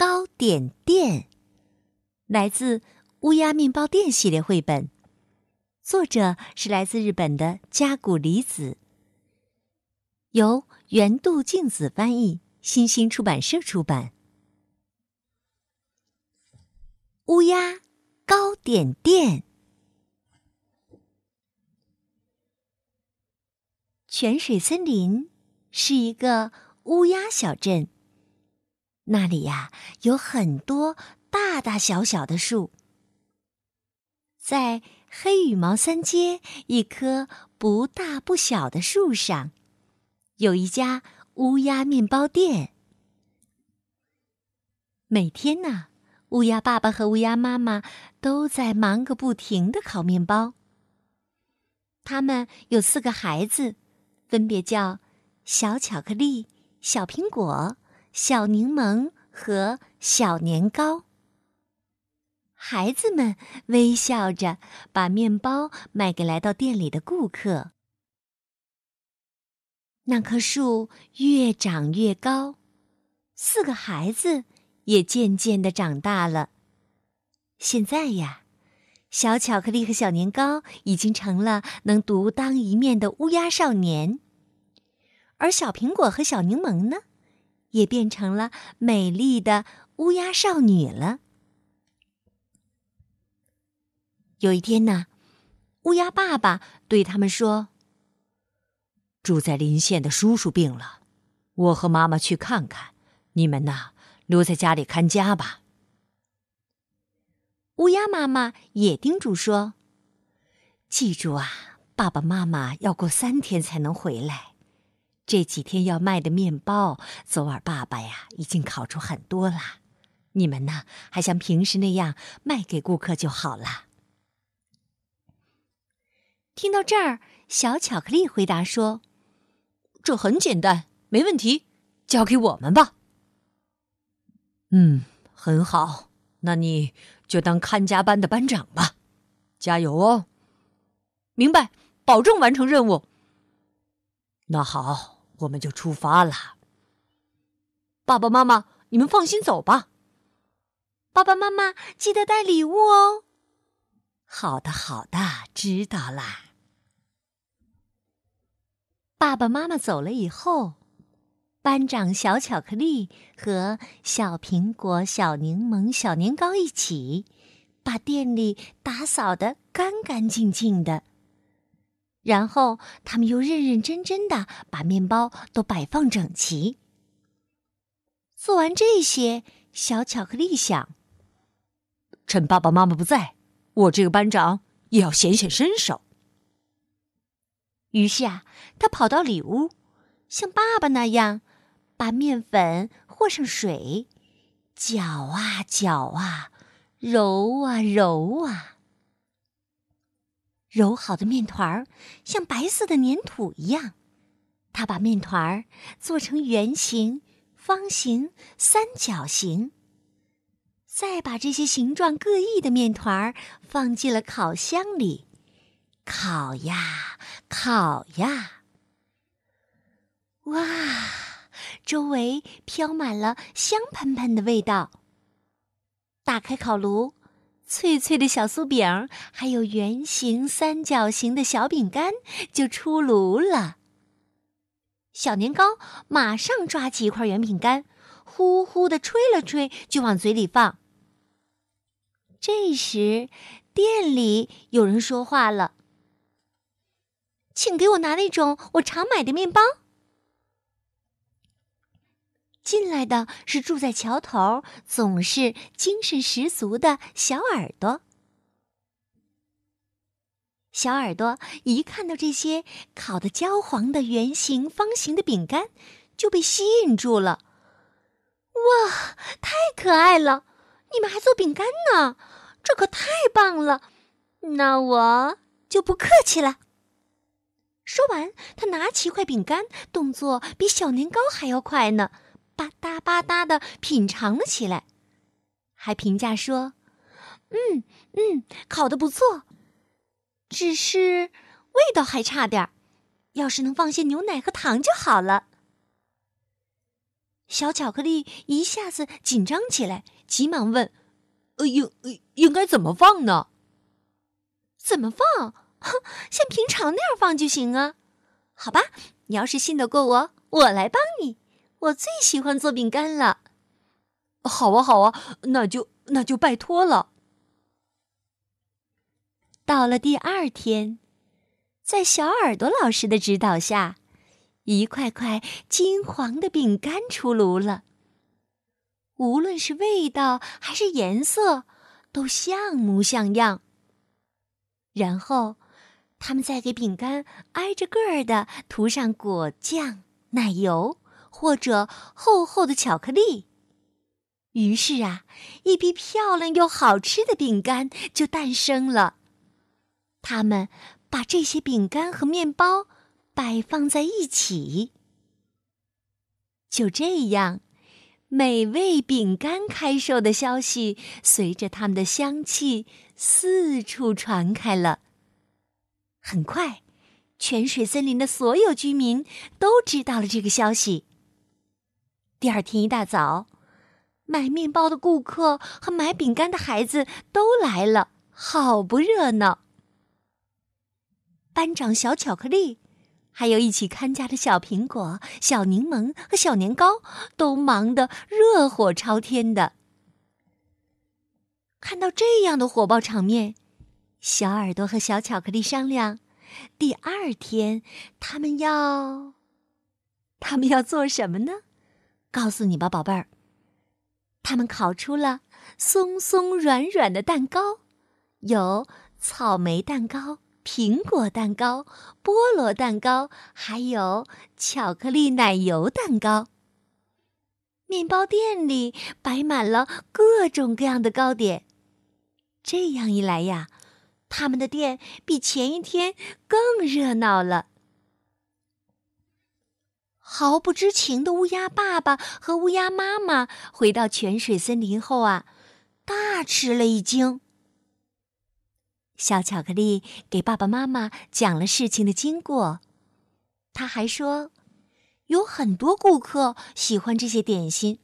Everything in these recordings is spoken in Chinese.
糕点店》，来自《乌鸦面包店》系列绘本，作者是来自日本的加古里子，由原度静子翻译，新星出版社出版。乌鸦糕点店，泉水森林。是一个乌鸦小镇。那里呀，有很多大大小小的树。在黑羽毛三街一棵不大不小的树上，有一家乌鸦面包店。每天呢，乌鸦爸爸和乌鸦妈妈都在忙个不停的烤面包。他们有四个孩子，分别叫。小巧克力、小苹果、小柠檬和小年糕。孩子们微笑着把面包卖给来到店里的顾客。那棵树越长越高，四个孩子也渐渐的长大了。现在呀，小巧克力和小年糕已经成了能独当一面的乌鸦少年。而小苹果和小柠檬呢，也变成了美丽的乌鸦少女了。有一天呢，乌鸦爸爸对他们说：“住在邻县的叔叔病了，我和妈妈去看看，你们呐，留在家里看家吧。”乌鸦妈妈也叮嘱说：“记住啊，爸爸妈妈要过三天才能回来。”这几天要卖的面包，昨晚爸爸呀已经烤出很多了。你们呢，还像平时那样卖给顾客就好了。听到这儿，小巧克力回答说：“这很简单，没问题，交给我们吧。”嗯，很好，那你就当看家班的班长吧，加油哦！明白，保证完成任务。那好。我们就出发了。爸爸妈妈，你们放心走吧。爸爸妈妈记得带礼物哦。好的，好的，知道啦。爸爸妈妈走了以后，班长小巧克力和小苹果、小柠檬、小年糕一起，把店里打扫的干干净净的。然后，他们又认认真真的把面包都摆放整齐。做完这些，小巧克力想：趁爸爸妈妈不在，我这个班长也要显显身手。于是啊，他跑到里屋，像爸爸那样，把面粉和上水，搅啊搅啊，揉啊揉啊。揉好的面团儿像白色的粘土一样，他把面团儿做成圆形、方形、三角形，再把这些形状各异的面团儿放进了烤箱里，烤呀烤呀。哇，周围飘满了香喷喷的味道。打开烤炉。脆脆的小酥饼，还有圆形、三角形的小饼干就出炉了。小年糕马上抓起一块圆饼干，呼呼的吹了吹，就往嘴里放。这时，店里有人说话了：“请给我拿那种我常买的面包。”进来的是住在桥头、总是精神十足的小耳朵。小耳朵一看到这些烤的焦黄的圆形、方形的饼干，就被吸引住了。哇，太可爱了！你们还做饼干呢，这可太棒了！那我就不客气了。说完，他拿起一块饼干，动作比小年糕还要快呢，吧嗒吧嗒的品尝了起来，还评价说：“嗯嗯，烤的不错，只是味道还差点儿，要是能放些牛奶和糖就好了。”小巧克力一下子紧张起来，急忙问：“呃，应应该怎么放呢？怎么放？哼像平常那样放就行啊。好吧，你要是信得过我，我来帮你。我最喜欢做饼干了。好啊，好啊，那就那就拜托了。”到了第二天，在小耳朵老师的指导下。一块块金黄的饼干出炉了，无论是味道还是颜色，都像模像样。然后，他们再给饼干挨着个儿的涂上果酱、奶油或者厚厚的巧克力。于是啊，一批漂亮又好吃的饼干就诞生了。他们把这些饼干和面包。摆放在一起，就这样，美味饼干开售的消息随着它们的香气四处传开了。很快，泉水森林的所有居民都知道了这个消息。第二天一大早，买面包的顾客和买饼干的孩子都来了，好不热闹。班长小巧克力。还有一起看家的小苹果、小柠檬和小年糕，都忙得热火朝天的。看到这样的火爆场面，小耳朵和小巧克力商量，第二天他们要，他们要做什么呢？告诉你吧，宝贝儿。他们烤出了松松软软的蛋糕，有草莓蛋糕。苹果蛋糕、菠萝蛋糕，还有巧克力奶油蛋糕。面包店里摆满了各种各样的糕点。这样一来呀，他们的店比前一天更热闹了。毫不知情的乌鸦爸爸和乌鸦妈妈回到泉水森林后啊，大吃了一惊。小巧克力给爸爸妈妈讲了事情的经过，他还说，有很多顾客喜欢这些点心，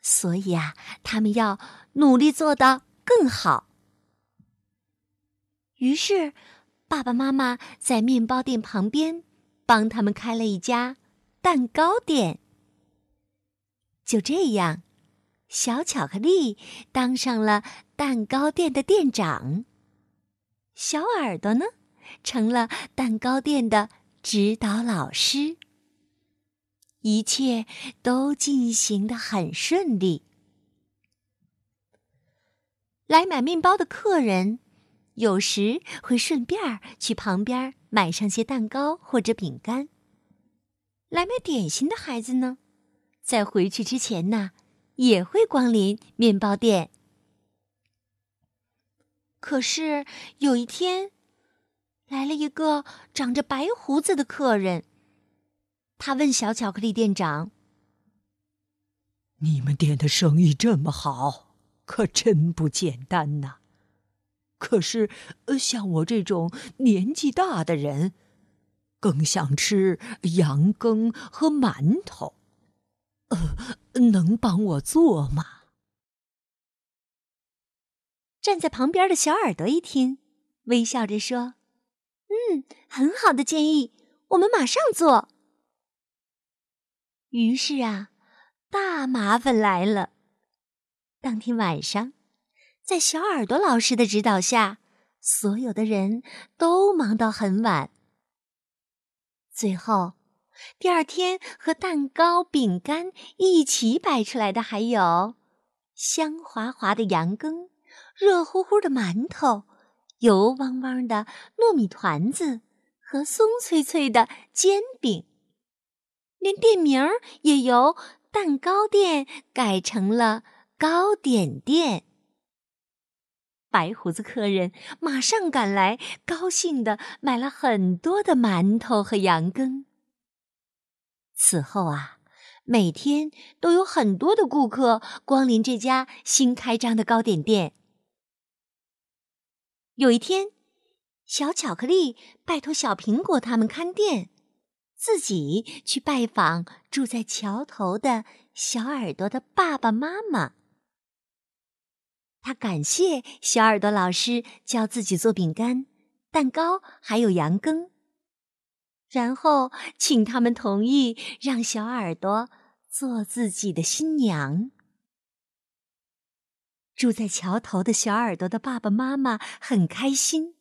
所以啊，他们要努力做得更好。于是，爸爸妈妈在面包店旁边帮他们开了一家蛋糕店。就这样，小巧克力当上了蛋糕店的店长。小耳朵呢，成了蛋糕店的指导老师。一切都进行的很顺利。来买面包的客人，有时会顺便去旁边买上些蛋糕或者饼干。来买点心的孩子呢，在回去之前呢，也会光临面包店。可是有一天，来了一个长着白胡子的客人。他问小巧克力店长：“你们店的生意这么好，可真不简单呐！可是，像我这种年纪大的人，更想吃羊羹和馒头。呃，能帮我做吗？”站在旁边的小耳朵一听，微笑着说：“嗯，很好的建议，我们马上做。”于是啊，大麻烦来了。当天晚上，在小耳朵老师的指导下，所有的人都忙到很晚。最后，第二天和蛋糕、饼干一起摆出来的还有香滑滑的羊羹。热乎乎的馒头，油汪汪的糯米团子和松脆脆的煎饼，连店名儿也由“蛋糕店改成了糕点店。白胡子客人马上赶来，高兴的买了很多的馒头和羊羹。此后啊，每天都有很多的顾客光临这家新开张的糕点店。有一天，小巧克力拜托小苹果他们看店。自己去拜访住在桥头的小耳朵的爸爸妈妈。他感谢小耳朵老师教自己做饼干、蛋糕，还有羊羹，然后请他们同意让小耳朵做自己的新娘。住在桥头的小耳朵的爸爸妈妈很开心。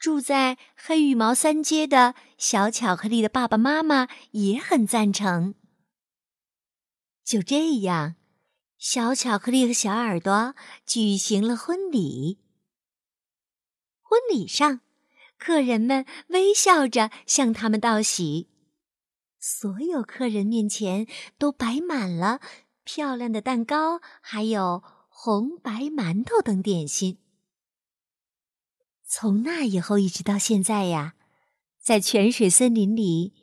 住在黑羽毛三街的小巧克力的爸爸妈妈也很赞成。就这样，小巧克力和小耳朵举行了婚礼。婚礼上，客人们微笑着向他们道喜，所有客人面前都摆满了漂亮的蛋糕，还有红白馒头等点心。从那以后一直到现在呀，在泉水森林里，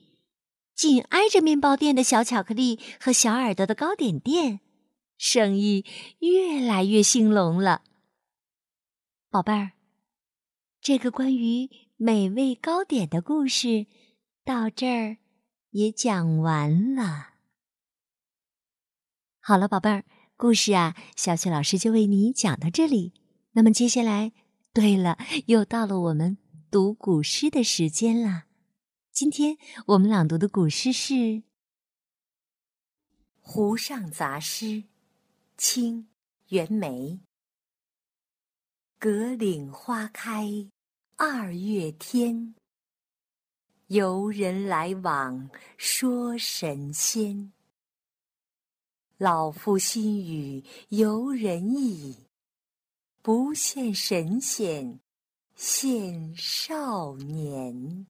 紧挨着面包店的小巧克力和小耳朵的糕点店，生意越来越兴隆了。宝贝儿，这个关于美味糕点的故事到这儿也讲完了。好了，宝贝儿，故事啊，小雪老师就为你讲到这里。那么接下来。对了，又到了我们读古诗的时间了。今天我们朗读的古诗是《湖上杂诗》，清·袁枚。葛岭花开二月天，游人来往说神仙。老夫心语游人意。不羡神仙羡少年。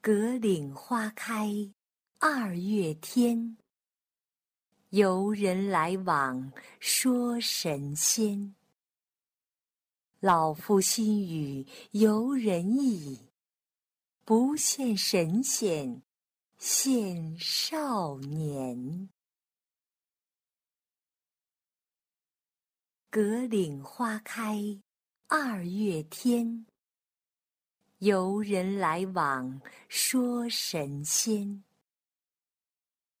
葛岭花开二月天，游人来往说神仙。老夫心语游人意，不羡神仙羡少年。葛岭花开二月天，游人来往说神仙。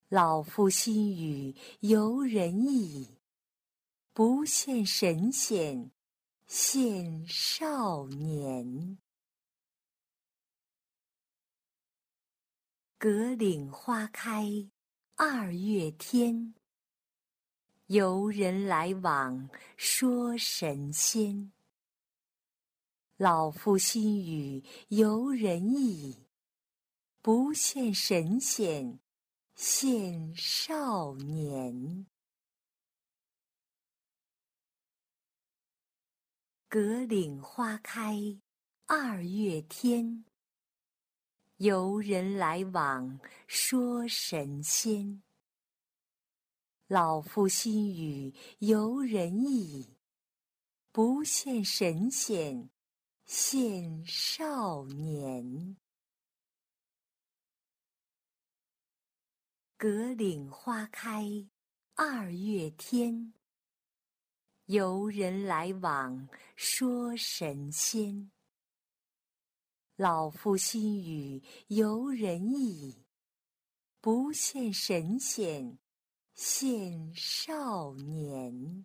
老夫心语游人意，不羡神仙羡少年。葛岭花开二月天。游人来往说神仙。老夫心语游人意，不羡神仙羡少年。葛岭花开二月天，游人来往说神仙。老夫心语游人意，不羡神仙羡少年。格岭花开二月天，游人来往说神仙。老夫心语游人意，不羡神仙。羡少年。